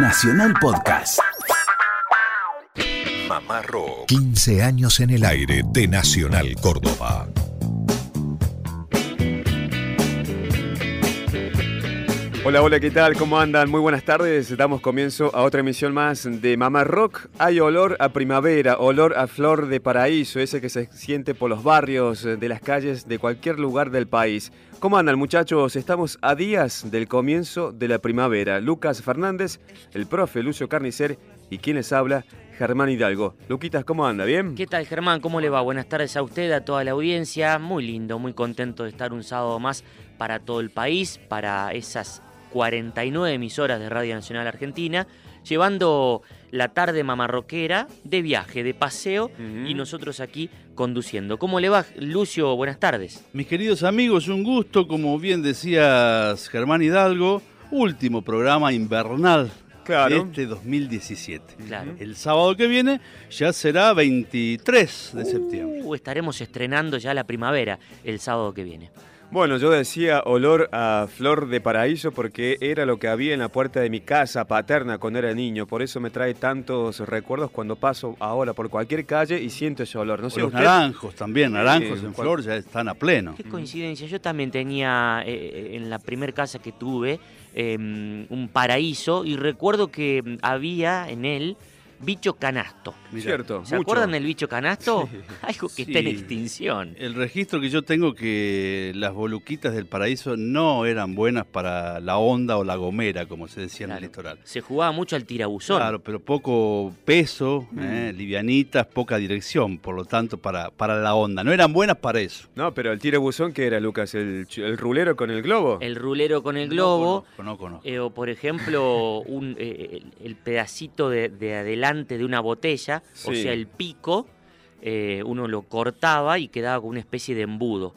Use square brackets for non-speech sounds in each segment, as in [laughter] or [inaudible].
Nacional Podcast. Mamá Rock. 15 años en el aire de Nacional Córdoba. Hola, hola, ¿qué tal? ¿Cómo andan? Muy buenas tardes. Damos comienzo a otra emisión más de Mamá Rock. Hay olor a primavera, olor a flor de paraíso, ese que se siente por los barrios, de las calles de cualquier lugar del país. ¿Cómo andan muchachos? Estamos a días del comienzo de la primavera. Lucas Fernández, el profe Lucio Carnicer y quien les habla, Germán Hidalgo. Luquitas, ¿cómo anda? ¿Bien? ¿Qué tal Germán? ¿Cómo le va? Buenas tardes a usted, a toda la audiencia. Muy lindo, muy contento de estar un sábado más para todo el país, para esas 49 emisoras de Radio Nacional Argentina, llevando la tarde mamarroquera de viaje, de paseo y nosotros aquí conduciendo. ¿Cómo le va, Lucio? Buenas tardes. Mis queridos amigos, un gusto, como bien decías Germán Hidalgo, último programa invernal Claro. de este 2017. Claro. El sábado que viene ya será 23 de septiembre. Uh, estaremos estrenando ya la primavera el sábado que viene. Bueno, yo decía olor a flor de paraíso porque era lo que había en la puerta de mi casa paterna cuando era niño. Por eso me trae tantos recuerdos cuando paso ahora por cualquier calle y siento ese olor. No sé, Los usted- naranjos también, naranjos Sí, en cual- flor ya están a pleno. Qué coincidencia, yo también tenía eh, en la primer casa que tuve eh, un paraíso y recuerdo que mm, había en él bicho canasto. Mirá, Cierto, ¿Se mucho. acuerdan del bicho canasto? [laughs] Algo que está en Sí. extinción. El registro que yo tengo que las boluquitas del paraíso no eran buenas para la onda o la gomera, como se decía en el litoral. Se jugaba mucho al tirabuzón. Claro, pero poco peso, Mm. eh, livianitas, poca dirección, por lo tanto, para, para la onda. No eran buenas para eso. No, pero el tiro buzón, ¿qué era, Lucas? ¿El, rulero con el globo? El rulero con el globo. No conozco, no conozco. eh, o por ejemplo, un, eh, el, el pedacito de, de adelante de una botella, o sea, el pico, eh, uno lo cortaba y quedaba con una especie de embudo.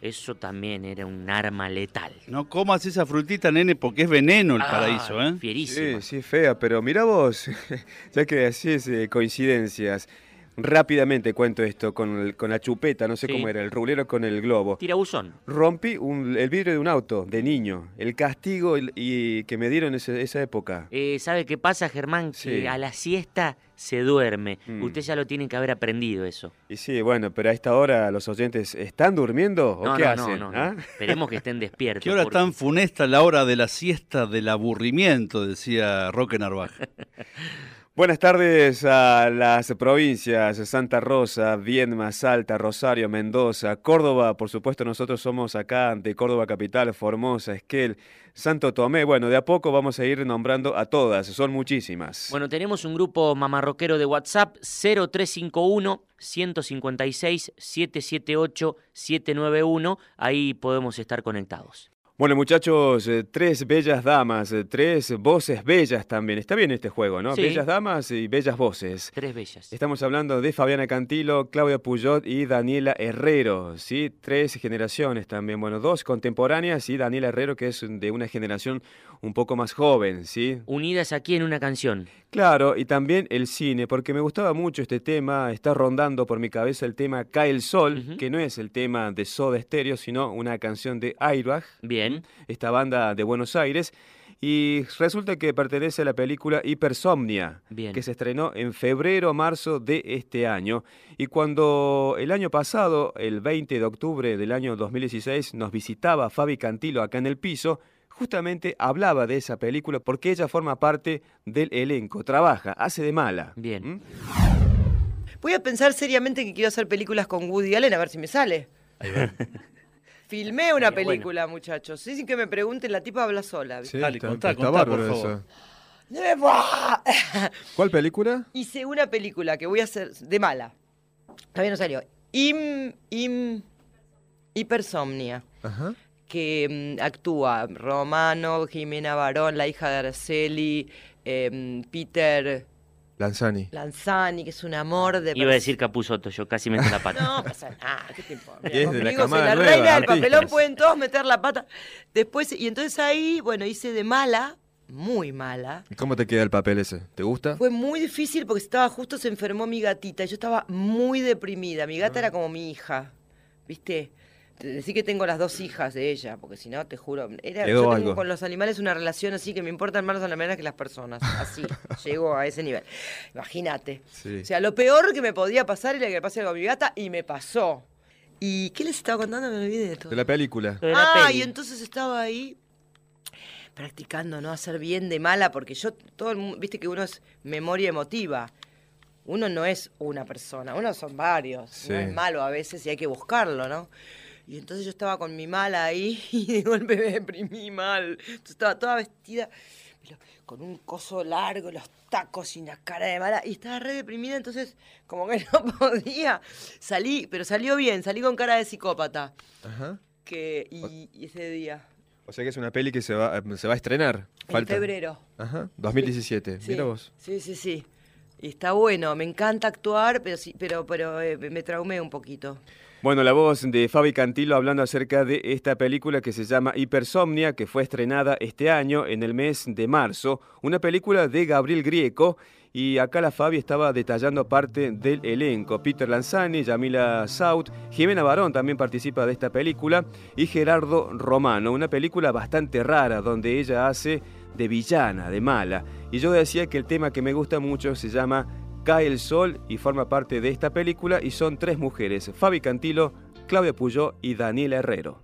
Eso también era un arma letal. No comas esa frutita, nene, porque es veneno el Ah, paraíso, ¿eh? Fierísima. Sí, sí, fea, pero mira vos, [laughs] ya que así es eh, coincidencias. Rápidamente cuento esto con, el- con la chupeta, no sé Sí. cómo era, el rulero con el globo. Tirabuzón. Rompí un- el vidrio de un auto de niño. El castigo el- y, que me dieron ese- esa época. Eh, ¿Sabe qué pasa, Germán? Que a la siesta se duerme. Mm. Usted ya lo tiene que haber aprendido eso. Y sí, bueno, pero a esta hora los oyentes están durmiendo o No, qué no, hacen. no, no, ¿Ah? no. Esperemos que estén [laughs] despiertos. ¿Qué hora porque- tan funesta la hora de la siesta del aburrimiento? Decía Roque Narvaja. [laughs] Buenas tardes a las provincias Santa Rosa, Viedma, Salta, Rosario, Mendoza, Córdoba, por supuesto nosotros somos acá de Córdoba Capital, Formosa, Esquel, Santo Tomé. Bueno, de a poco vamos a ir nombrando a todas, son muchísimas. Bueno, tenemos un grupo mamarroquero de WhatsApp 0351 156 778 791. Ahí podemos estar conectados. Bueno, muchachos, eh, tres bellas damas, eh, tres voces bellas también. Está bien este juego, ¿no? Sí. Bellas damas y bellas voces. Tres bellas. Estamos hablando de Fabiana Cantilo, Claudia Puyot y Daniela Herrero, ¿sí? Tres generaciones también, bueno, dos contemporáneas y Daniela Herrero que es de una generación un poco más joven, ¿sí? Unidas aquí en una canción. Claro, y también el cine, porque me gustaba mucho este tema, está rondando por mi cabeza el tema Cae el Sol, que no es el tema de Soda Stereo, sino una canción de Airbag, Bien. Esta banda de Buenos Aires, y resulta que pertenece a la película Hipersomnia, Bien. que se estrenó en febrero marzo de este año. Y cuando el año pasado, el 20 de octubre del año 2016, nos visitaba Fabi Cantilo acá en el piso, justamente hablaba de esa película porque ella forma parte del elenco, trabaja, hace de mala. Bien. ¿Mm? Voy a pensar seriamente que quiero hacer películas con Woody Allen a ver si me sale. [laughs] Filmé una película, muchachos. Sí, sin que me pregunten, la tipa habla sola. ¿viste? Dale, contá, contá, por favor. [laughs] ¿Cuál película? Hice una película que voy a hacer de mala. Todavía no salió. Im, im, hipersomnia. Ajá. Que mm, actúa Romano, Jimena Barón, la hija de Araceli, em, Peter Lanzani. Lanzani, que es un amor de Iba a decir Capuzoto, yo casi meto la pata. [laughs] No pasa nada, ¿qué te importa? Y es de la camada la nueva, reina del papelón, pueden todos meter la pata. Después, y entonces ahí, bueno, hice de mala, muy mala. ¿Y ¿Cómo te queda el papel ese? ¿Te gusta? Fue muy difícil porque estaba justo se enfermó mi gatita. y Yo estaba muy deprimida. Mi Ah. gata era como mi hija, ¿viste? Decí que tengo las dos hijas de ella, porque si no, te juro, era, yo tengo algo. con los animales una relación así que me importan más los animales que las personas. Así, [laughs] llego a ese nivel. Imagínate. Sí. O sea, lo peor que me podía pasar era que me pase algo a mi gata y me pasó. ¿Y qué les estaba contando? Me olvidé de todo. De la película. Lo de la Ah, peli. y entonces estaba ahí practicando no hacer bien de mala, porque yo, todo el mundo, viste que uno es memoria emotiva. Uno no es una persona, uno son varios. Sí. Uno es malo a veces y hay que buscarlo, ¿no? Y entonces yo estaba con mi mala ahí [laughs] y de golpe me deprimí mal. Entonces estaba toda vestida con un coso largo, los tacos y una cara de mala. Y estaba re deprimida, entonces como que [laughs] no podía. Salí, pero salió bien, salí con cara de psicópata. Ajá. Que, y, y ese día, O sea que es una peli que se va, se va a estrenar. en febrero. Ajá. 2017. Sí, Mira vos. Sí, sí, sí. Y está bueno, me encanta actuar, pero sí, pero, pero eh, me traumé un poquito. Bueno, la voz de Fabi Cantilo hablando acerca de esta película que se llama Hipersomnia, que fue estrenada este año en el mes de marzo. Una película de Gabriel Grieco. Y acá la Fabi estaba detallando parte del elenco. Peter Lanzani, Yamila Saut, Jimena Barón también participa de esta película. Y Gerardo Romano. Una película bastante rara donde ella hace de villana, de mala. Y yo decía que el tema que me gusta mucho se llama Cae el Sol y forma parte de esta película y son tres mujeres, Fabi Cantilo, Claudia Puyó y Daniela Herrero.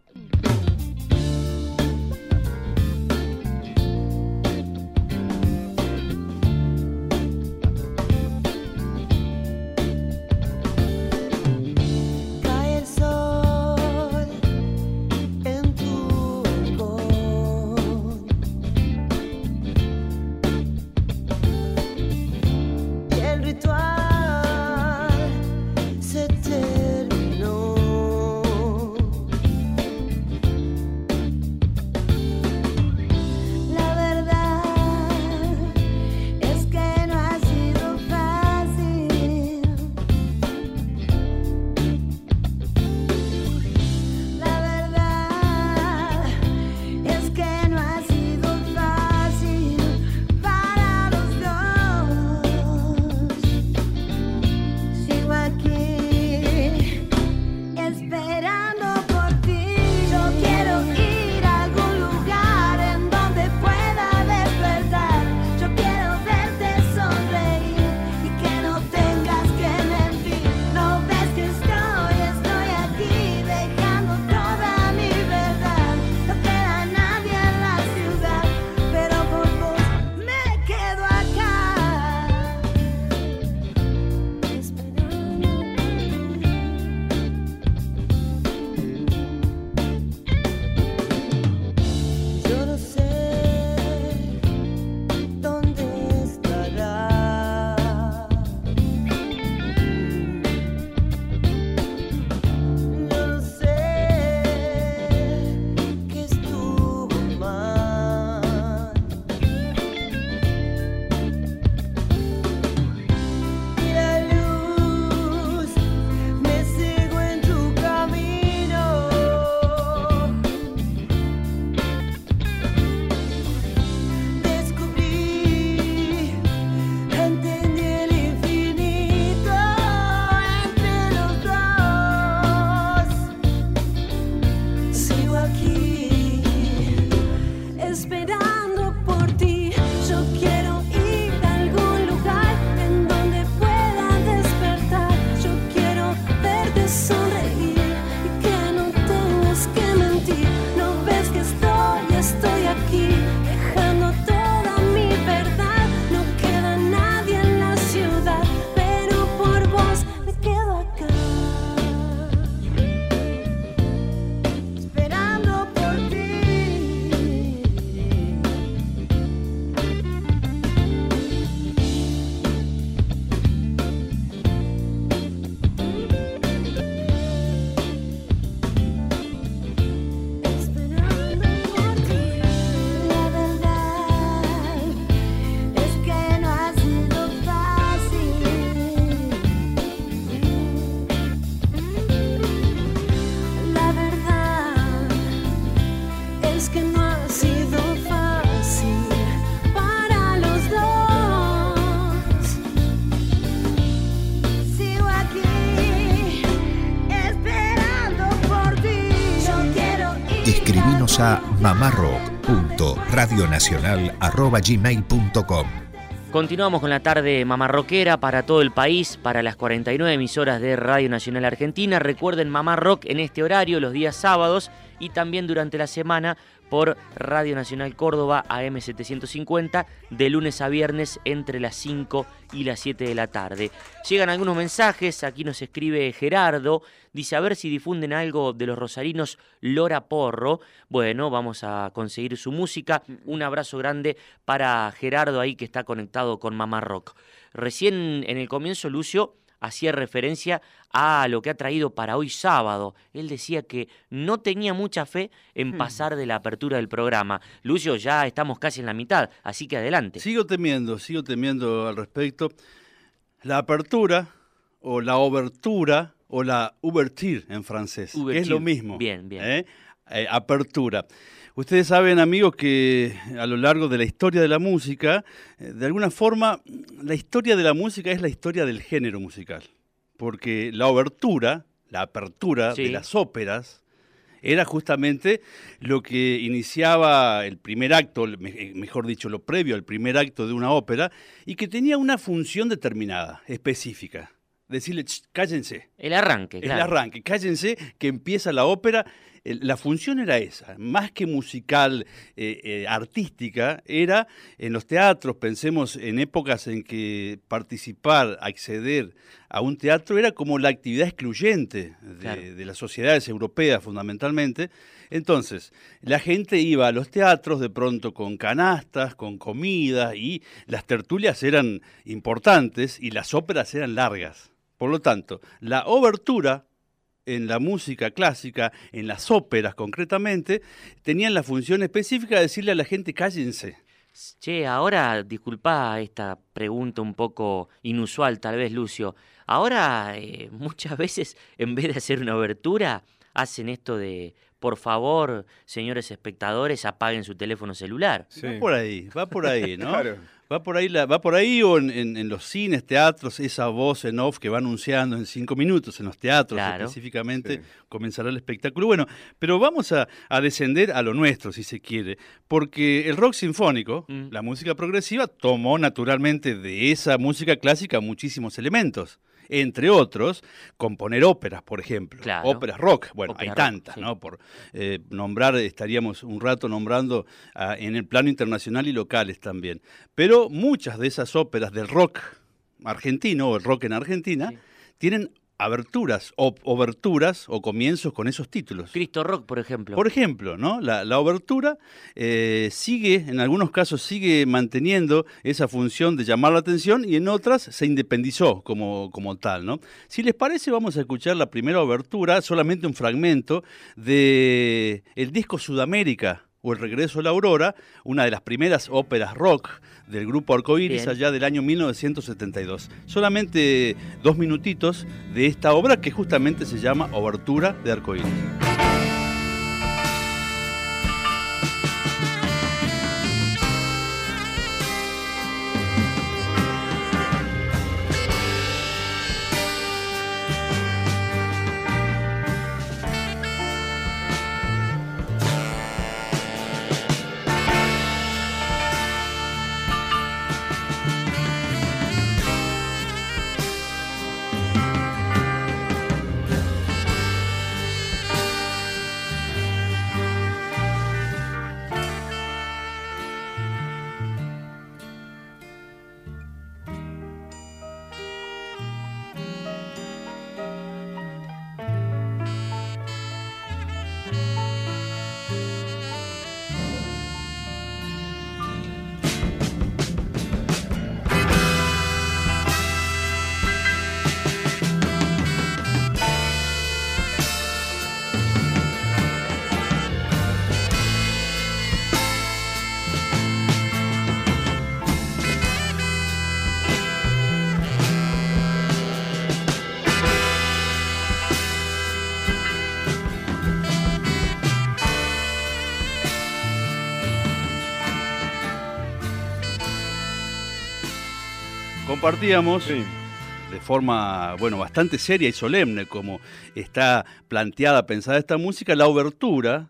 mamarrock.radionacional.gmail.com Continuamos con la tarde mamarroquera para todo el país, para las 49 emisoras de Radio Nacional Argentina. Recuerden Mamá Rock en este horario los días sábados y también durante la semana por Radio Nacional Córdoba AM750 de lunes a viernes entre las 5 y las 7 de la tarde. Llegan algunos mensajes, aquí nos escribe Gerardo, dice a ver si difunden algo de los rosarinos Lora Porro. Bueno, vamos a conseguir su música. Un abrazo grande para Gerardo ahí que está conectado con Mamá Rock. Recién en el comienzo, Lucio, hacía referencia a lo que ha traído para hoy sábado. Él decía que no tenía mucha fe en pasar de la apertura del programa. Lucio, ya estamos casi en la mitad, así que adelante. Sigo temiendo, sigo temiendo al respecto. La apertura o la obertura o la ouverture en francés, que es lo mismo. Bien, bien. ¿eh? Eh, apertura. Ustedes saben, amigos, que a lo largo de la historia de la música, eh, de alguna forma, la historia de la música es la historia del género musical. Porque la obertura, la apertura Sí. de las óperas, era justamente lo que iniciaba el primer acto, eh, mejor dicho, lo previo al primer acto de una ópera, y que tenía una función determinada, específica. Decirle, "Ch, cállense, El arranque, el claro. arranque, cállense que empieza la ópera. Eh, La función era esa, más que musical, eh, eh, artística, era en los teatros, pensemos en épocas en que participar, acceder a un teatro era como la actividad excluyente de, Claro. de las sociedades europeas fundamentalmente. Entonces, la gente iba a los teatros de pronto con canastas, con comida, y las tertulias eran importantes y las óperas eran largas. Por lo tanto, la obertura en la música clásica, en las óperas concretamente, tenían la función específica de decirle a la gente cállense. Che, ahora, disculpa esta pregunta un poco inusual tal vez, Lucio. Ahora, eh, muchas veces, en vez de hacer una obertura, hacen esto de, por favor, señores espectadores, apaguen su teléfono celular. Sí. Va por ahí, va por ahí, ¿no? [laughs] Claro. Va por ahí, la- va por ahí o en, en- en los cines, teatros, esa voz en off que va anunciando en cinco minutos en los teatros Claro. específicamente, Sí. comenzará el espectáculo. Bueno, pero vamos a, a descender a lo nuestro, si se quiere, porque el rock sinfónico, Mm. la música progresiva, tomó naturalmente de esa música clásica muchísimos elementos. Entre otros, componer óperas, por ejemplo. Claro. Óperas rock. Bueno, hay rock, tantas, sí. ¿no? Por eh, nombrar, estaríamos un rato nombrando ah, en el plano internacional y locales también. Pero muchas de esas óperas del rock argentino o el rock en Argentina Sí. tienen aberturas o oberturas o comienzos con esos títulos. Cristo Rock, por ejemplo. Por ejemplo, ¿no? la, la obertura eh, sigue, en algunos casos sigue manteniendo esa función de llamar la atención y en otras se independizó como, como tal. ¿no? Si les parece, vamos a escuchar la primera obertura, solamente un fragmento de el disco Sudamérica o El Regreso a la Aurora, una de las primeras óperas rock del grupo Arcoíris Bien. allá del año 1972. Solamente dos minutitos de esta obra que justamente se llama Obertura de Arcoíris. Compartíamos Sí. de forma, bueno, bastante seria y solemne, como está planteada, pensada esta música, la obertura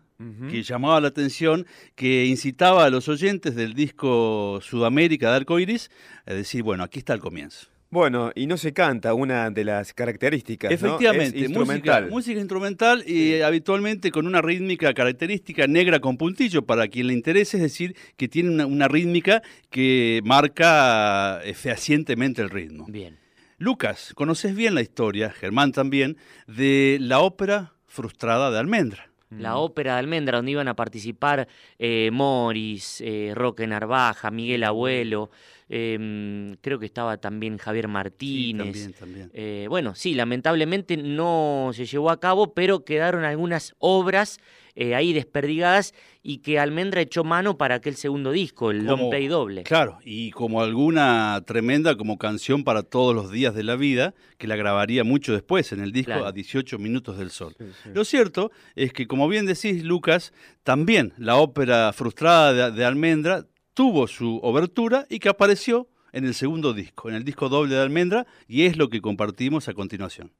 que llamaba la atención, que incitaba a los oyentes del disco Sudamérica de Arcoiris a decir, bueno, aquí está el comienzo. Bueno, y no se canta una de las características. ¿no? Efectivamente, Es instrumental. Música, música instrumental y habitualmente con una rítmica característica negra con puntillo para quien le interese, es decir, que tiene una, una rítmica que marca eh, fehacientemente el ritmo. Bien. Lucas, conoces bien la historia, Germán también, de la ópera frustrada de Almendra. La ópera de Almendra, donde iban a participar eh, Morris, eh, Roque Narvaja, Miguel Abuelo, em, creo que estaba también Javier Martínez. también, también. Eh, bueno, sí, lamentablemente no se llevó a cabo, pero quedaron algunas obras eh, ahí desperdigadas y que Almendra echó mano para aquel segundo disco, el long play doble. Claro, y como alguna tremenda como canción para todos los días de la vida, que la grabaría mucho después en el disco Claro. a 18 minutos del sol. Sí, sí. Lo cierto es que, como bien decís, Lucas, también la ópera frustrada de, de Almendra tuvo su obertura y que apareció en el segundo disco, en el disco doble de Almendra, y es lo que compartimos a continuación.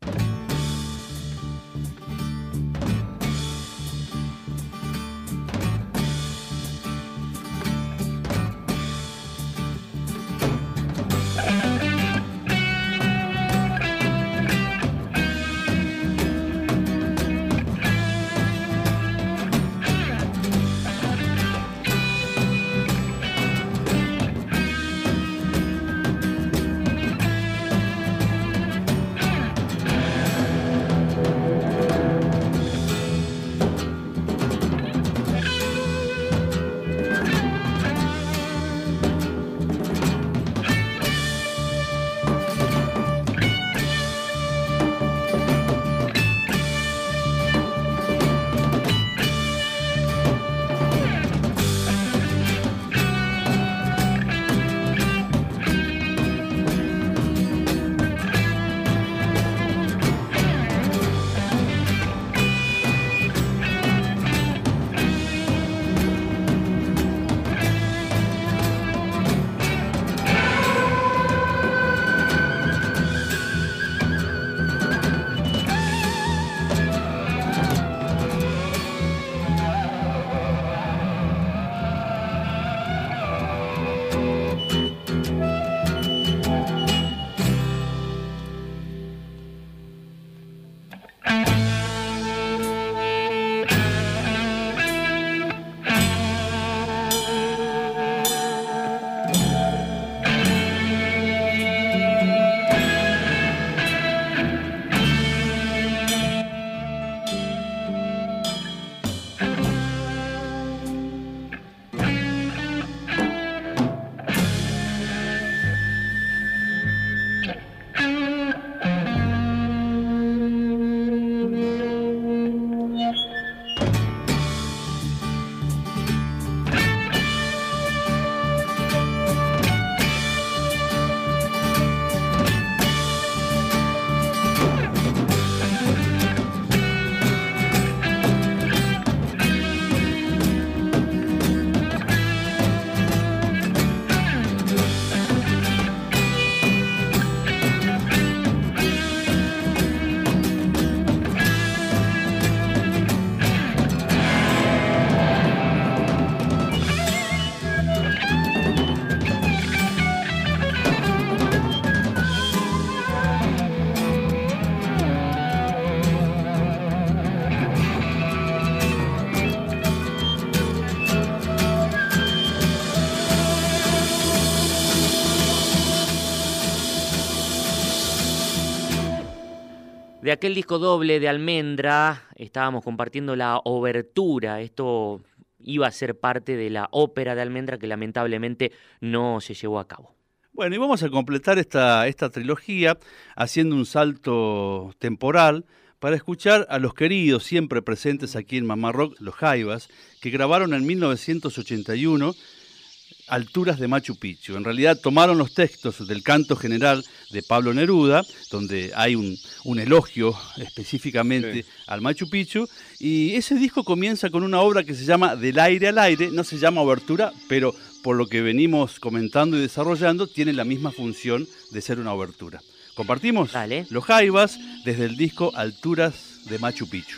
De aquel disco doble de Almendra estábamos compartiendo la obertura. Esto iba a ser parte de la ópera de Almendra que lamentablemente no se llevó a cabo. Bueno, y vamos a completar esta, esta trilogía haciendo un salto temporal para escuchar a los queridos, siempre presentes aquí en Mamá Rock, los Jaivas, que grabaron en 1981 Alturas de Machu Picchu. En realidad tomaron los textos del canto general de Pablo Neruda, donde hay un, un elogio específicamente Sí. al Machu Picchu, y ese disco comienza con una obra que se llama Del aire al aire, no se llama obertura, pero por lo que venimos comentando y desarrollando, tiene la misma función de ser una obertura. Compartimos Dale. los Jaivas desde el disco Alturas de Machu Picchu.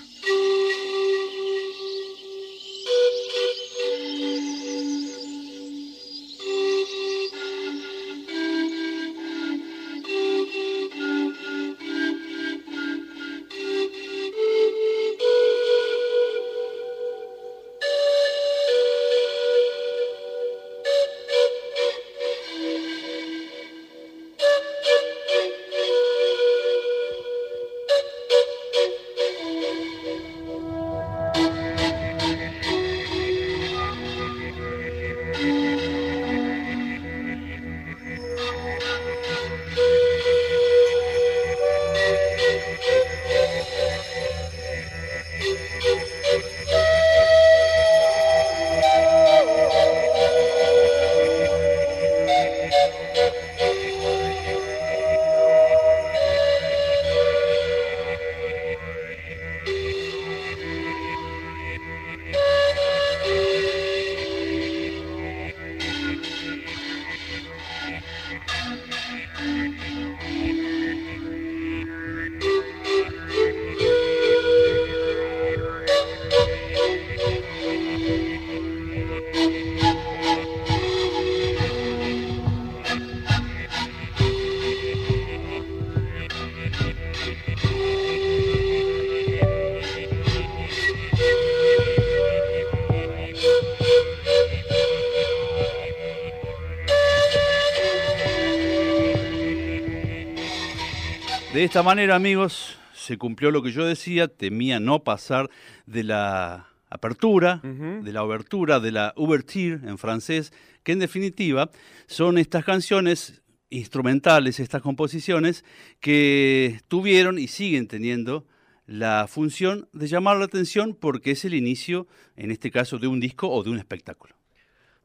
De esta manera, amigos, se cumplió lo que yo decía, temía no pasar de la apertura, de la obertura, de la ouverture en francés, que en definitiva son estas canciones instrumentales, estas composiciones que tuvieron y siguen teniendo la función de llamar la atención porque es el inicio, en este caso, de un disco o de un espectáculo.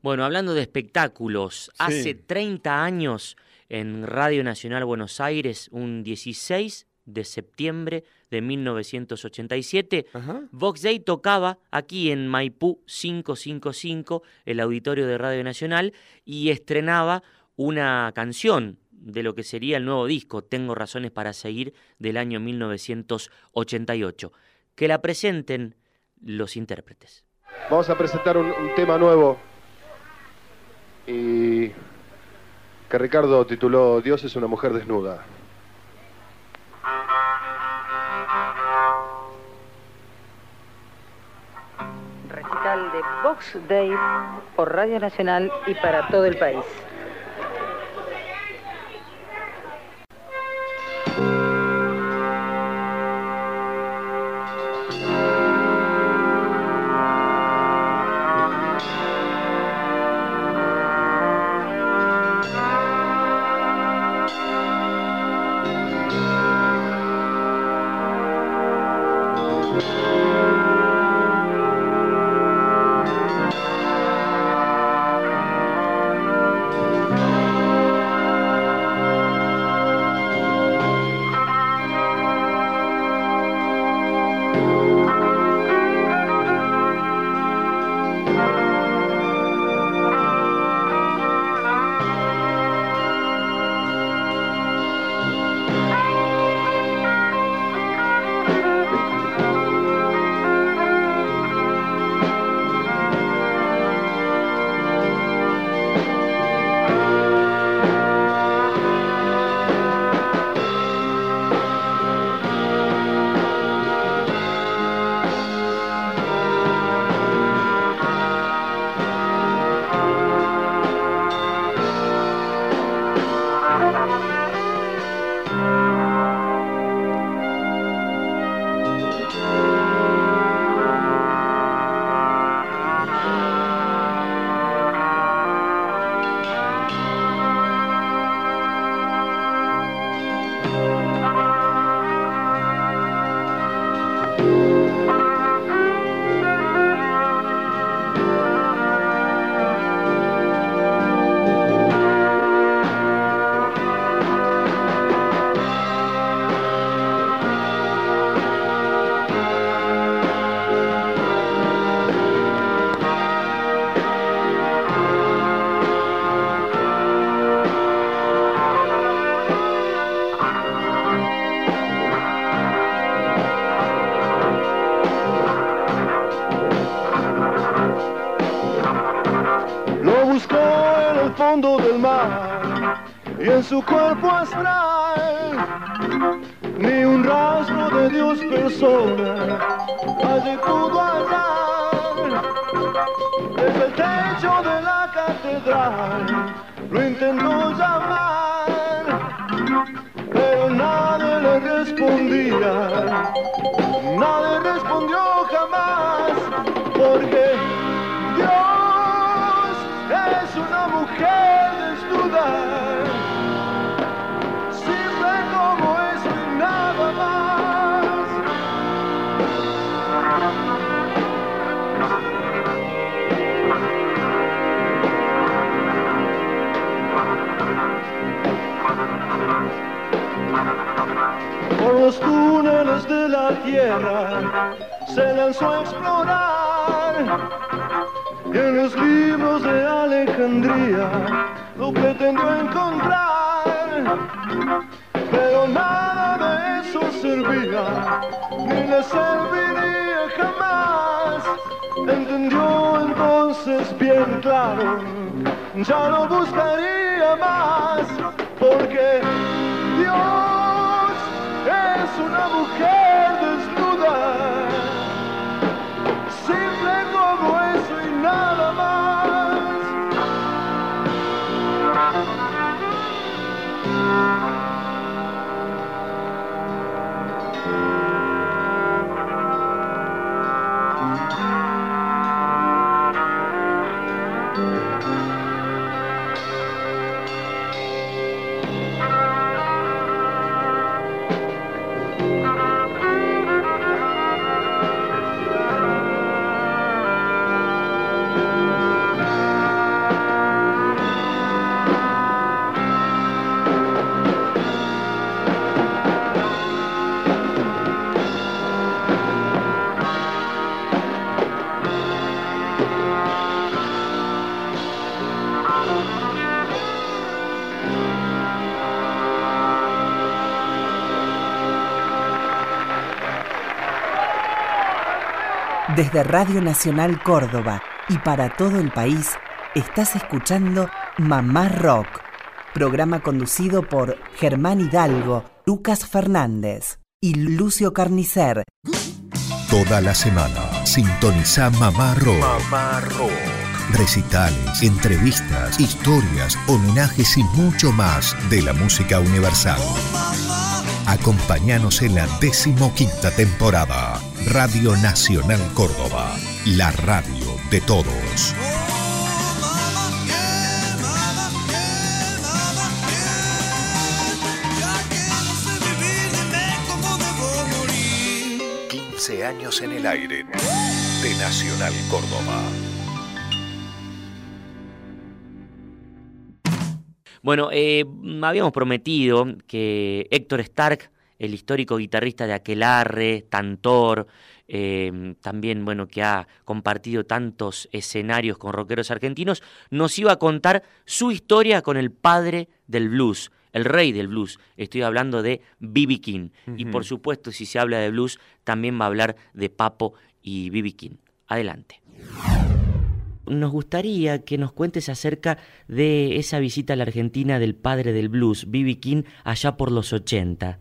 Bueno, hablando de espectáculos, hace 30 años en Radio Nacional Buenos Aires, un 16 de septiembre de 1987, Ajá. Vox Day tocaba aquí en Maipú 555, el auditorio de Radio Nacional, y estrenaba una canción de lo que sería el nuevo disco, Tengo Razones para Seguir, del año 1988. Que la presenten los intérpretes. Vamos a presentar un, un tema nuevo y que Ricardo tituló Dios es una mujer desnuda. Recital de Box Day por Radio Nacional y para todo el país. Y en su cuerpo astral. La tierra se lanzó a explorar. En los libros de Alejandría lo pretendió encontrar, pero nada de eso servía, ni le serviría jamás. Entendió entonces bien claro, ya no buscaría más, porque Dios es una mujer Desde Radio Nacional Córdoba y para todo el país, estás escuchando Mamá Rock, programa conducido por Germán Hidalgo, Lucas Fernández y Lucio Carnicer. Toda la semana sintoniza Mamá Rock. Mamá Rock. Recitales, entrevistas, historias, homenajes y mucho más de la música universal. Acompáñanos en la decimoquinta temporada. Radio Nacional Córdoba, la radio de todos. 15 años en el aire de Nacional Córdoba. Bueno, eh, habíamos prometido que Héctor Stark, el histórico guitarrista de Aquelarre, Tantor, eh, también bueno que ha compartido tantos escenarios con rockeros argentinos, nos iba a contar su historia con el padre del blues, el rey del blues. Estoy hablando de B.B. King. Y por supuesto, si se habla de blues, también va a hablar de Papo y B.B. King. Adelante nos gustaría que nos cuentes acerca de esa visita a la Argentina del padre del blues, B.B. King, allá por los 80.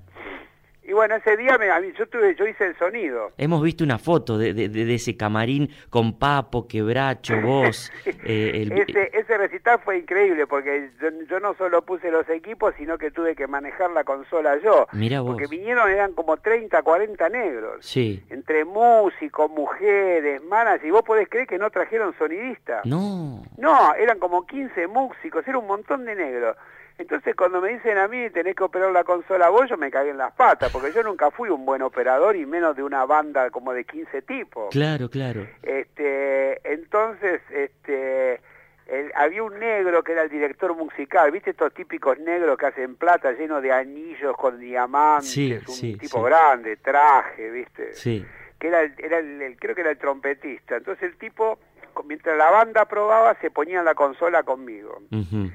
Y bueno, ese día me, yo, tuve, yo hice el sonido. Hemos visto una foto de, de, de ese camarín con Papo, Quebracho, vos. [laughs] eh, el... ese, ese recital fue increíble porque yo, yo, no solo puse los equipos, sino que tuve que manejar la consola yo. Mira vos. Porque vinieron, eran como 30, 40 negros. Sí. Entre músicos, mujeres, manas, y vos podés creer que no trajeron sonidista. No. No, eran como 15 músicos, era un montón de negros. Entonces cuando me dicen a mí tenés que operar la consola vos, yo me cagué en las patas, porque yo nunca fui un buen operador y menos de una banda como de 15 tipos. Claro, claro. Este, entonces, este, el, había un negro que era el director musical, ¿viste estos típicos negros que hacen plata lleno de anillos con diamantes, sí, un sí, tipo sí. grande, traje, ¿viste? Sí. Que era, el, era el, el, creo que era el trompetista. Entonces el tipo, mientras la banda probaba, se ponía en la consola conmigo. Uh -huh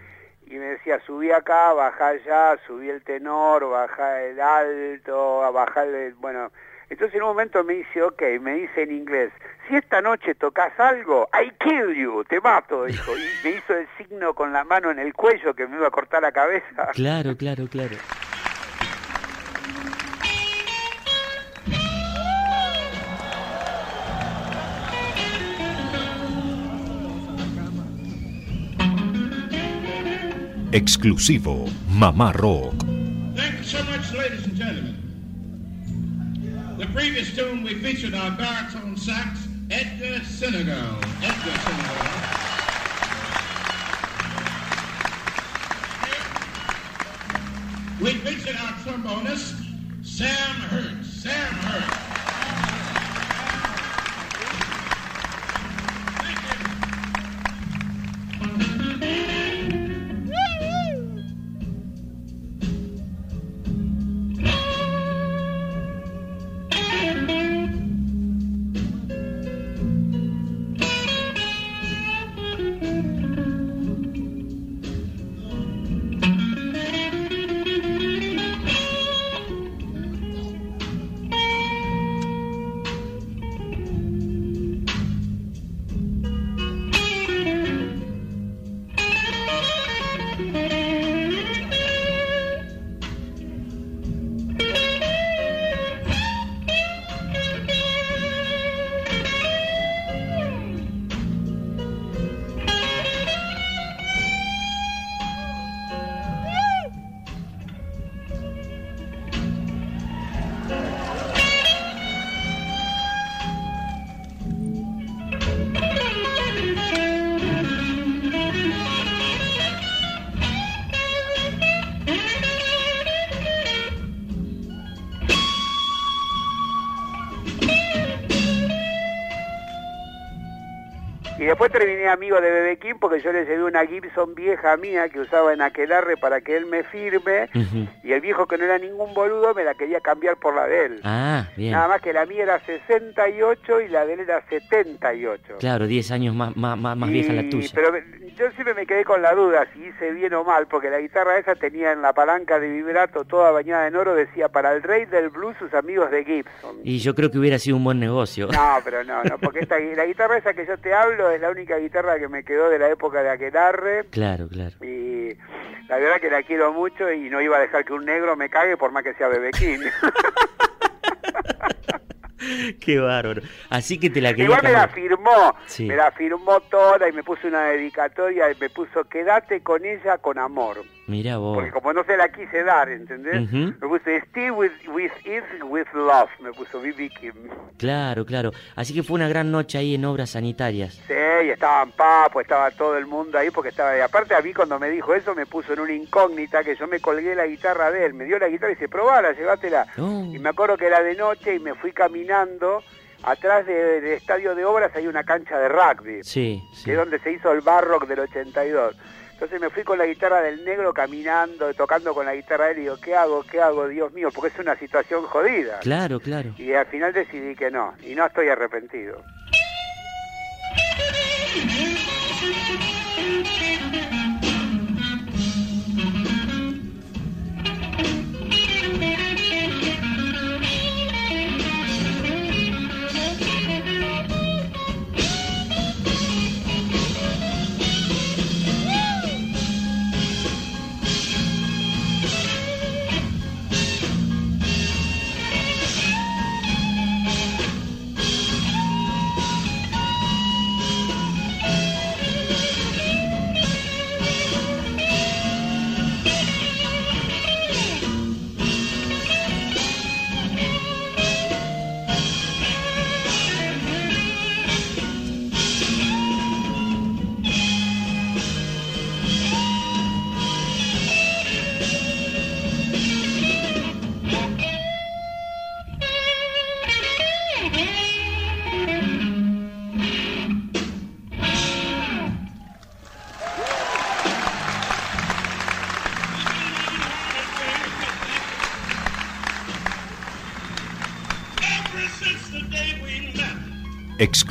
y me decía, subí acá, bajá allá, subí el tenor, bajá el alto, bajá el... Bueno, entonces en un momento me dice, ok, me dice en inglés, si esta noche tocas algo, I kill you, te mato, dijo. Y me hizo el signo con la mano en el cuello que me iba a cortar la cabeza. Claro, claro, claro. Exclusivo Mamá Rock. Thank you so much, ladies and gentlemen. The previous tune we featured our baritone sax, Edgar Senegal. Edgar Senegal. We featured our trombonist, Sam Hurt. Sam Hurt. Terminé amigo de Bebe King porque yo le llevé una Gibson vieja mía que usaba en Aquelarre para que él me firme. Y el viejo que no era ningún boludo me la quería cambiar por la de él. Ah, bien. Nada más que la mía era 68 y la de él era 78. Claro, 10 años más, más, más, más vieja la Y- tuya. Pero yo siempre me quedé con la duda si hice bien o mal, porque la guitarra esa tenía en la palanca de vibrato toda bañada en oro, decía para el rey del blues sus amigos de Gibson. Y yo creo que hubiera sido un buen negocio. No, pero no, no, porque esta, la guitarra esa que yo te hablo es la única guitarra que me quedó de la época de Aquelarre Claro, claro. y la verdad que la quiero mucho y no iba a dejar que un negro me cague por más que sea Bebe King. [laughs] Qué bárbaro. Así que te la quería Igual me la firmó, Sí. me la firmó toda y me puso una dedicatoria y me puso quédate con ella con amor. Mirá vos. Porque como no se la quise dar, ¿entendés? Me puso Stay with, with it with love, me puso B.B. Kim. Claro, claro. Así que fue una gran noche ahí en obras sanitarias. Sí, y estaban Papo, estaba todo el mundo ahí porque estaba... Y aparte a mí cuando me dijo eso me puso en una incógnita que yo me colgué la guitarra de él. Me dio la guitarra y dice, probala, llévatela. Oh. Y me acuerdo que era de noche y me fui caminando. Atrás de- del estadio de obras hay una cancha de rugby. Sí, sí. que es donde se hizo el Barrock del 82. Entonces me fui con la guitarra del negro caminando, tocando con la guitarra de él y digo, ¿qué hago? ¿Qué hago? Dios mío, porque es una situación jodida. Claro, claro. Y al final decidí que no, y no estoy arrepentido.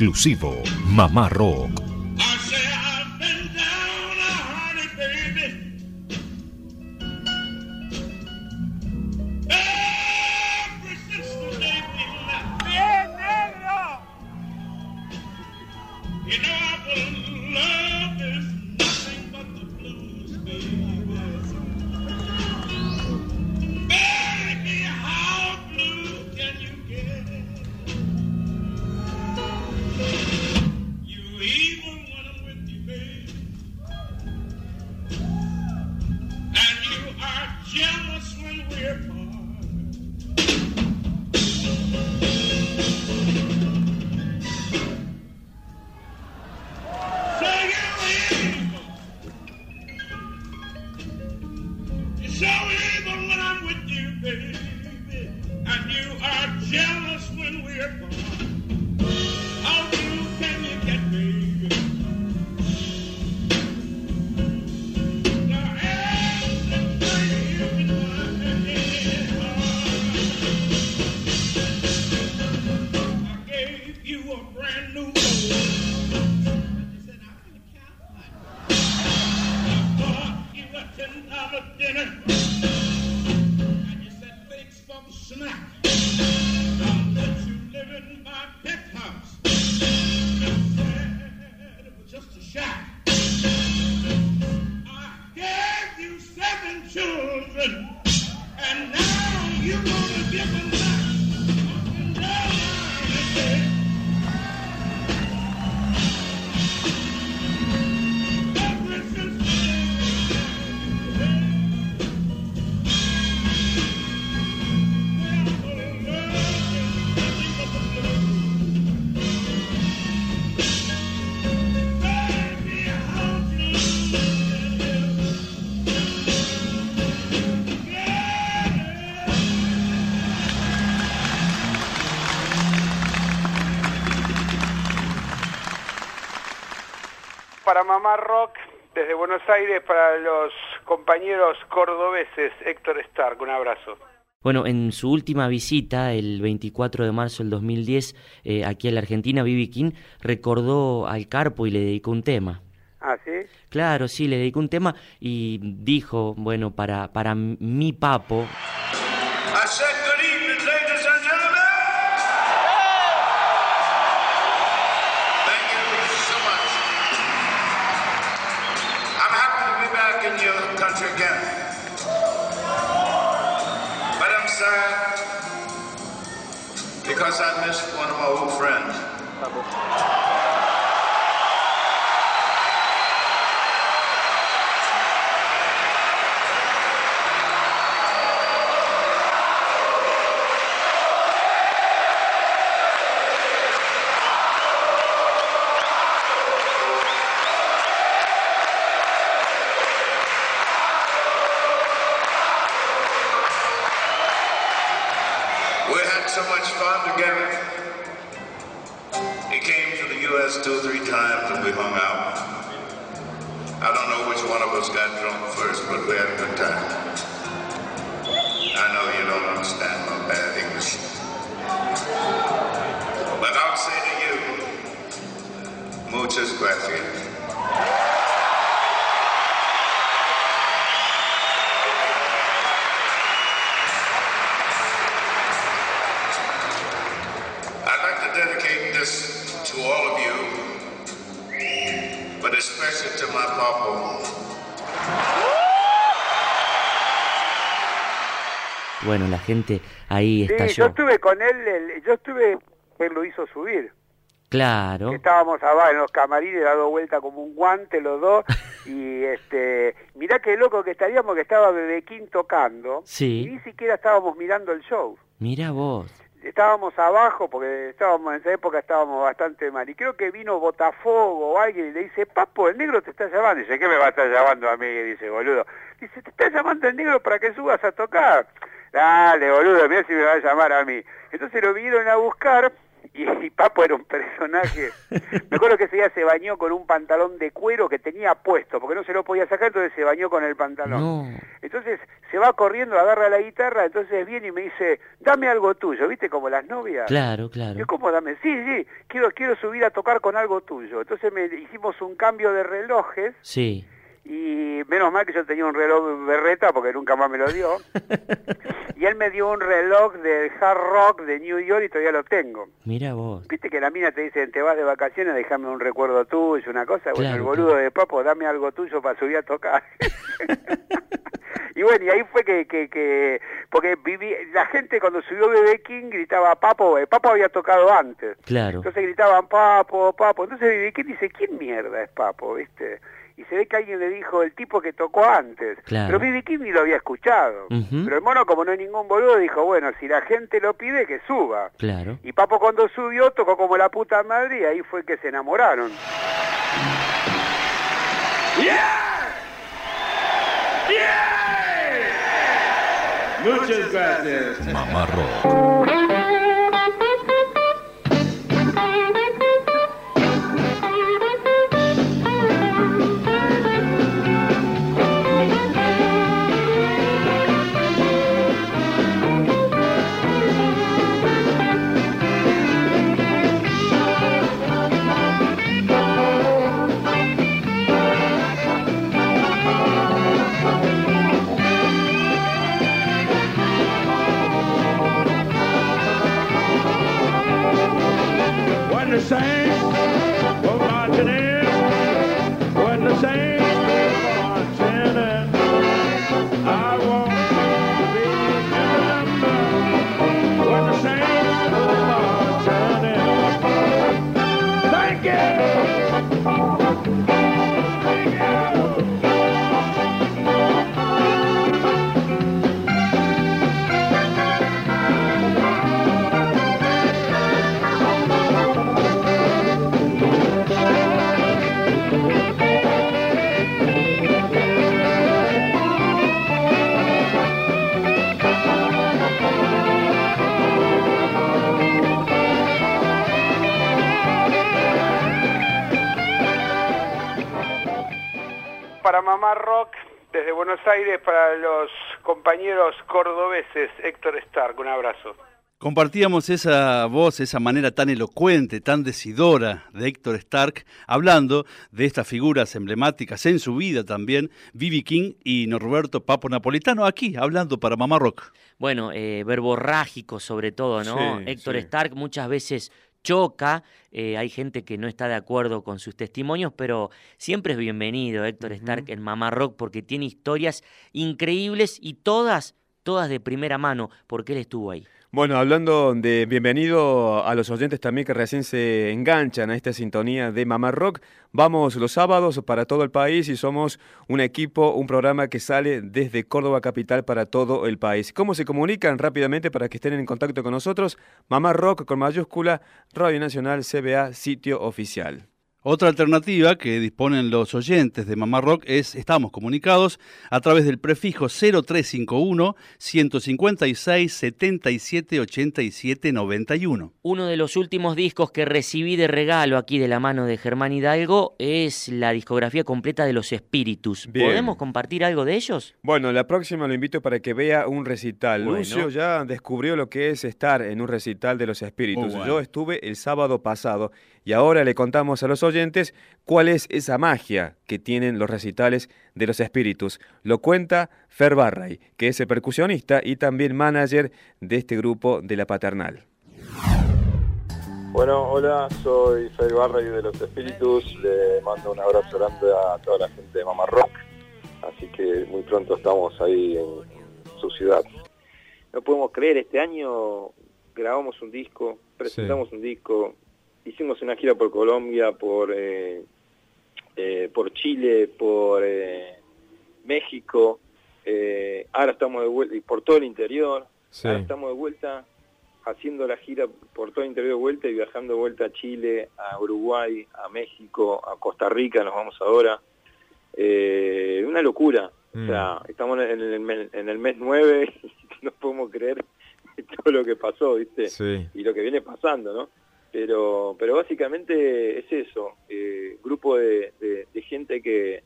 Exclusivo Mamá Rock. Jim para Mamá Rock desde Buenos Aires para los compañeros cordobeses. Héctor Stark, un abrazo. Bueno, en su última visita, el 24 de marzo del 2010, eh, aquí a la Argentina, Bibi King recordó al Carpo y le dedicó un tema. ¿Ah, sí? Claro, sí, le dedicó un tema y dijo, bueno, para, para mi papo, muchas gracias. I'd like to dedicate this to all of you, but especially to my papa. bueno, la gente ahí Sí, yo estuve con él, el- yo estuve, él lo hizo subir. Claro, Estábamos abajo en los camarines, dado vuelta como un guante los dos, [laughs] y este, mirá qué loco que estaríamos que estaba Bebequín tocando, y sí, ni siquiera estábamos mirando el show. mira vos. Estábamos abajo, porque estábamos en esa época estábamos bastante mal, y creo que vino Botafogo o alguien y le dice, Papo, el negro te está llamando, y dice, ¿qué me va a estar llamando a mí? Y dice, boludo, dice, te está llamando el negro para que subas a tocar. Dale, boludo, mira si me va a llamar a mí. Entonces lo vinieron a buscar y, y Papo era un personaje. Me acuerdo que ese día se bañó con un pantalón de cuero que tenía puesto, porque no se lo podía sacar, entonces se bañó con el pantalón. No, Entonces se va corriendo, agarra la guitarra, entonces viene y me dice, dame algo tuyo, ¿viste? Como las novias. claro, claro. Yo, ¿cómo dame? Sí, sí, quiero, quiero subir a tocar con algo tuyo. Entonces me hicimos un cambio de relojes Sí, y menos mal que yo tenía un reloj berreta porque nunca más me lo dio. [laughs] y él me dio un reloj del hard rock de New York y todavía lo tengo. mira vos. Viste que la mina te dice, te vas de vacaciones, déjame un recuerdo tuyo, una cosa. Bueno, el boludo de papo, dame algo tuyo para subir a tocar. [laughs] y bueno, y ahí fue que, que, que porque viví, la gente cuando subió Bebé King gritaba Papo, eh, Papo había tocado antes. Claro, Entonces gritaban Papo, Papo. Entonces Bebé King dice, ¿quién mierda es Papo? ¿Viste? Y se ve que alguien le dijo el tipo que tocó antes. Claro. Pero Bibi King ni lo había escuchado. Pero el mono, como no hay ningún boludo, dijo, bueno, si la gente lo pide, que suba. claro. Y Papo cuando subió tocó como la puta madre y ahí fue que se enamoraron. Muchas gracias. Mamá Buenos Aires para los compañeros cordobeses. Héctor Stark, un abrazo. Compartíamos esa voz, esa manera tan elocuente, tan decidora de Héctor Stark, hablando de estas figuras emblemáticas en su vida también, Vivi King y Norberto Papo Napolitano, aquí hablando para Mamá Rock. Bueno, eh, verborrágico sobre todo, ¿no? Sí, Héctor sí. Stark muchas veces choca, eh, hay gente que no está de acuerdo con sus testimonios, pero siempre es bienvenido Héctor Stark en Mamá Rock porque tiene historias increíbles y todas, todas de primera mano, porque él estuvo ahí. Bueno, hablando de bienvenido a los oyentes también que recién se enganchan a esta sintonía de Mamá Rock, vamos los sábados para todo el país y somos un equipo, un programa que sale desde Córdoba Capital para todo el país. ¿Cómo se comunican rápidamente para que estén en contacto con nosotros? Mamá Rock con mayúscula, Radio Nacional CBA, sitio oficial. Otra alternativa que disponen los oyentes de Mamá Rock es, estamos comunicados a través del prefijo 0351 156 77 87 91. Uno de los últimos discos que recibí de regalo aquí de la mano de Germán Hidalgo es la discografía completa de Los Espíritus. Bien. ¿Podemos compartir algo de ellos? Bueno, la próxima lo invito para que vea un recital. Bueno. Lucio ya descubrió lo que es estar en un recital de los espíritus. Oh, bueno. Yo estuve el sábado pasado y ahora le contamos a los oyentes cuál es esa magia que tienen los recitales de los espíritus. Lo cuenta Fer Barray, que es el percusionista y también manager de este grupo de la paternal. Bueno, hola, soy Fer Barray de Los Espíritus. Le mando un abrazo grande a toda la gente de Mamá Rock. Así que muy pronto estamos ahí en su ciudad. no podemos creer, este año grabamos un disco, presentamos un disco, hicimos una gira por Colombia, por eh, eh, por Chile, por eh, México, eh, ahora estamos de vuelta, y por todo el interior, Sí. ahora estamos de vuelta haciendo la gira por todo el interior de vuelta y viajando de vuelta a Chile, a Uruguay, a México, a Costa Rica, nos vamos ahora. Una locura. Mm. O sea, estamos en el, mes- en el mes 9 y [laughs] no podemos creer [laughs] todo lo que pasó, ¿viste? Sí. Y lo que viene pasando, ¿no? Pero, pero básicamente es eso, eh, grupo de, de- de gente que,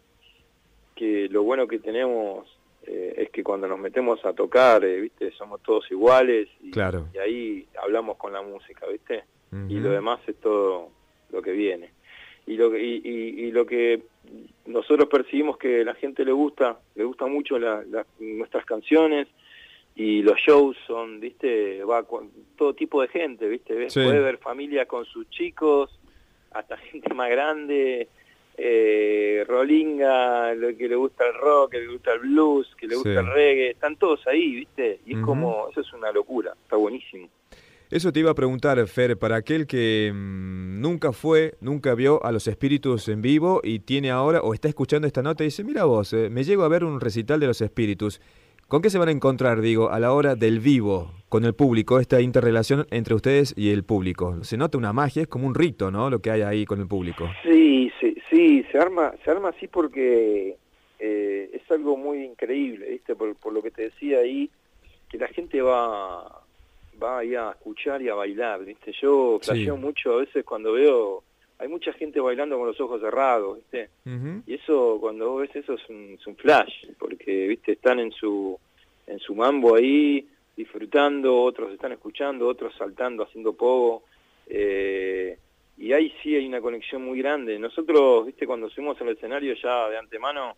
que lo bueno que tenemos eh, es que cuando nos metemos a tocar, eh, ¿viste? Somos todos iguales y, Claro. y ahí hablamos con la música, ¿viste? Y lo demás es todo lo que viene. Y lo que, y, y- y lo que nosotros percibimos que la gente le gusta, le gusta mucho la- la- nuestras canciones y los shows son, viste, va con todo tipo de gente, viste, Sí. puede ver familias con sus chicos, hasta [laughs] gente más grande, eh, rolinga, lo que le gusta el rock, que le gusta el blues, que le gusta Sí. el reggae, están todos ahí, viste, y es como, eso es una locura, está buenísimo. Eso te iba a preguntar, Fer, para aquel que mm, nunca fue, nunca vio a los espíritus en vivo y tiene ahora o está escuchando esta nota y dice, mira vos, eh, me llego a ver un recital de los espíritus. ¿Con qué se van a encontrar, digo, a la hora del vivo, con el público, esta interrelación entre ustedes y el público? Se nota una magia, es como un rito, ¿no? Lo que hay ahí con el público. Sí, sí, sí, se arma, se arma así porque eh, es algo muy increíble, ¿viste? Por, por lo que te decía ahí, que la gente va, va ahí a escuchar y a bailar, ¿viste? Yo Sí. flasheo mucho a veces cuando veo, hay mucha gente bailando con los ojos cerrados, ¿viste? Y eso, cuando vos ves eso, es un, es un flash, porque, viste, están en su, en su mambo ahí, disfrutando, otros están escuchando, otros saltando, haciendo pogo, eh, y ahí sí hay una conexión muy grande. Nosotros, viste, cuando subimos al escenario ya de antemano,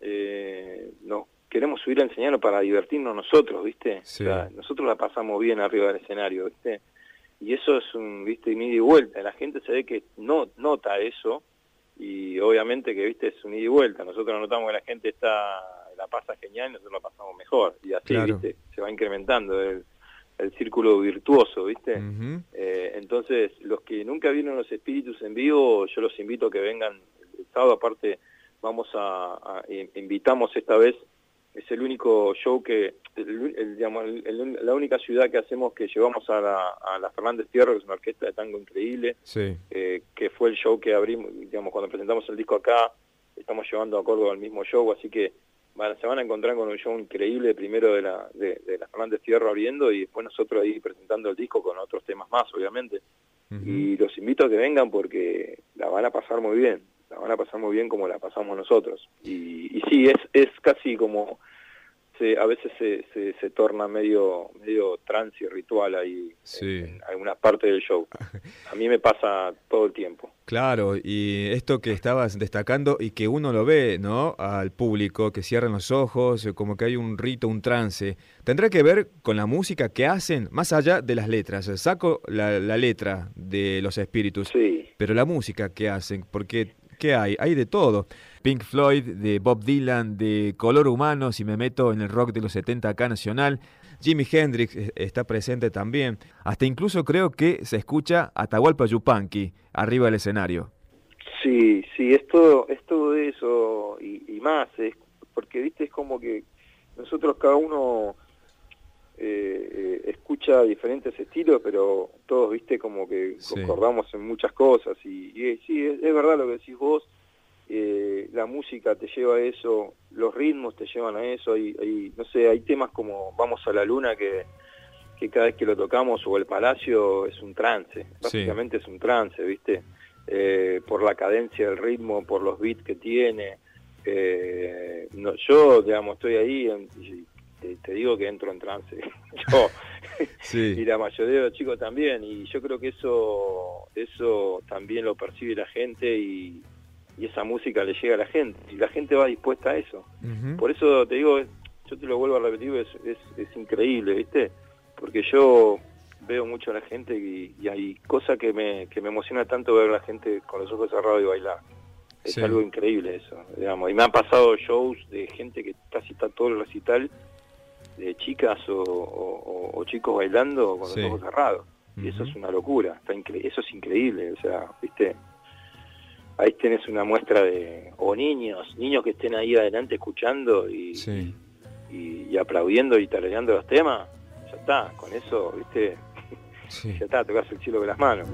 eh, nos queremos subir al escenario para divertirnos nosotros, viste, Sí. O sea, nosotros la pasamos bien arriba del escenario, viste, y eso es un, viste, ida y vuelta, la gente se ve que no nota eso, y obviamente que viste es un ida y vuelta. Nosotros notamos que la gente está la pasa genial y nosotros la pasamos mejor. Y así Claro. viste se va incrementando el, el círculo virtuoso viste. Eh, entonces los que nunca vieron los espíritus en vivo yo los invito a que vengan el sábado. Aparte vamos a, invitamos esta vez es el único show que el- el, digamos, el- el- la única ciudad que hacemos que llevamos a la, a la Fernández Fierro que es una orquesta de tango increíble Sí. eh, que fue el show que abrimos, digamos, cuando presentamos el disco acá, estamos llevando a Córdoba el mismo show, así que van- se van a encontrar con un show increíble, primero de la, de, de la Fernández Fierro abriendo y después nosotros ahí presentando el disco con otros temas más, obviamente. Y los invito a que vengan porque la van a pasar muy bien. la van a pasar muy bien como la pasamos nosotros. Y, y sí, es, es casi como, se, a veces se, se, se torna medio, medio trance y ritual ahí Sí. en algunas partes del show. [laughs] A mí me pasa todo el tiempo. Claro, y esto que estabas destacando y que uno lo ve, ¿no? Al público, que cierran los ojos, eh, como que hay un rito, un trance. ¿Tendrá que ver con la música que hacen, más allá de las letras? Saco la, la letra de los espíritus, pero la música que hacen, porque ¿qué hay? Hay de todo. Pink Floyd, de Bob Dylan, de Color Humano, si me meto en el rock de los 70 acá nacional. Jimi Hendrix eh, está presente también. Hasta incluso creo que se escucha Atahualpa Yupanqui arriba del escenario. Sí, sí, es todo, es todo eso y, y más, es porque viste es como que nosotros cada uno eh, eh, escucha diferentes estilos, pero todos viste como que Sí. concordamos en muchas cosas y, y sí, es, es verdad lo que decís vos, eh, la música te lleva a eso, los ritmos te llevan a eso, hay, hay, no sé, hay temas como Vamos a la Luna que, que cada vez que lo tocamos o El Palacio es un trance, básicamente es un trance, ¿viste? Eh, por la cadencia del ritmo, por los beats que tiene. eh, no, yo, digamos, estoy ahí en- y te, te digo que entro en trance. [laughs] yo y la mayoría de los chicos también y yo creo que eso eso también lo percibe la gente y, y esa música le llega a la gente y la gente va dispuesta a eso. Por eso te digo yo te lo vuelvo a repetir es, es, es increíble viste porque yo veo mucho a la gente y, y hay cosas que me, que me emociona tanto ver a la gente con los ojos cerrados y bailar. Es Sí. algo increíble eso digamos. Y me han pasado shows de gente que casi está todo el recital de chicas o, o- o- o chicos bailando con Sí. los ojos cerrados. Y eso es una locura, está incre- eso es increíble, o sea, viste, ahí tenés una muestra de, o niños, niños que estén ahí adelante escuchando y, y, y aplaudiendo y tarareando los temas, ya está, con eso, viste, [laughs] ya está, tocas el cielo con las manos.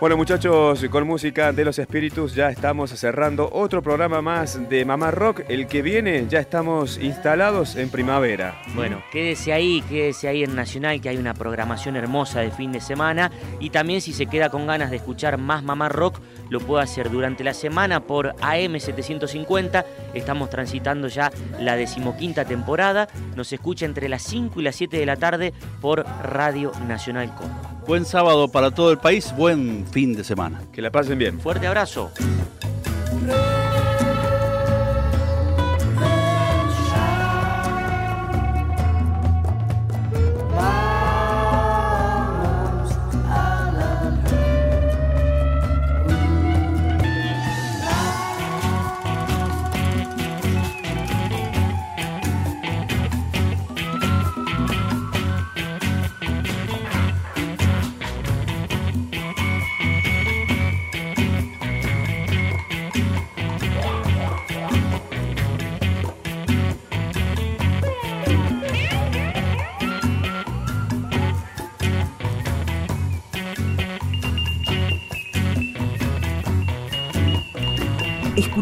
Bueno muchachos, con música de los espíritus ya estamos cerrando otro programa más de Mamá Rock. El que viene ya estamos instalados en primavera. Bueno, quédese ahí, quédese ahí en Nacional, que hay una programación hermosa de fin de semana. Y también si se queda con ganas de escuchar más Mamá Rock, lo puede hacer durante la semana por AM750. Estamos transitando ya la decimoquinta temporada. Nos escucha entre las 5 y las 7 de la tarde por Radio Nacional Córdoba. Buen sábado para todo el país, buen fin de semana. Que la pasen bien. Fuerte abrazo.